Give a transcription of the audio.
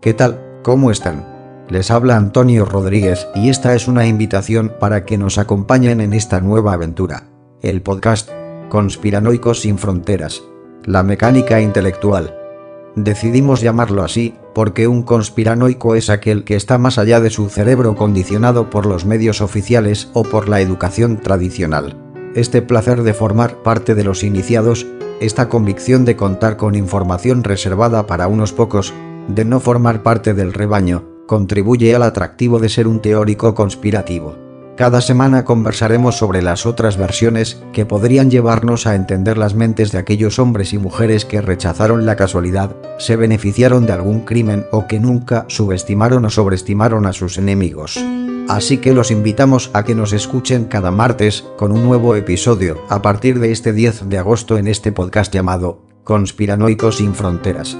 ¿Qué tal? ¿Cómo están? Les habla Antonio Rodríguez y esta es una invitación para que nos acompañen en esta nueva aventura. El podcast Conspiranoicos sin Fronteras. La mecánica intelectual. Decidimos llamarlo así, porque un conspiranoico es aquel que está más allá de su cerebro condicionado por los medios oficiales o por la educación tradicional. Este placer de formar parte de los iniciados, esta convicción de contar con información reservada para unos pocos, de no formar parte del rebaño, contribuye al atractivo de ser un teórico conspirativo. Cada semana conversaremos sobre las otras versiones que podrían llevarnos a entender las mentes de aquellos hombres y mujeres que rechazaron la casualidad, se beneficiaron de algún crimen o que nunca subestimaron o sobreestimaron a sus enemigos. Así que los invitamos a que nos escuchen cada martes con un nuevo episodio a partir de este 10 de agosto en este podcast llamado Conspiranoicos sin Fronteras.